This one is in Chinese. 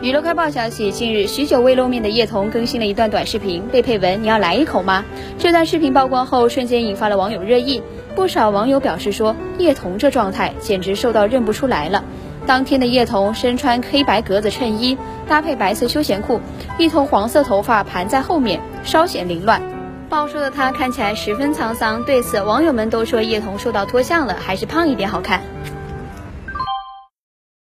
娱乐快报消息近日许久未露面的叶童更新了一段短视频被配文你要来一口吗？这段视频曝光后瞬间引发了网友热议。不少网友表示说叶童这状态简直瘦到认不出来了。当天的叶童身穿黑白格子衬衣搭配白色休闲裤一头黄色头发盘在后面稍显凌乱。暴瘦的她看起来十分沧桑对此网友们都说叶童瘦到脱相了还是胖一点好看。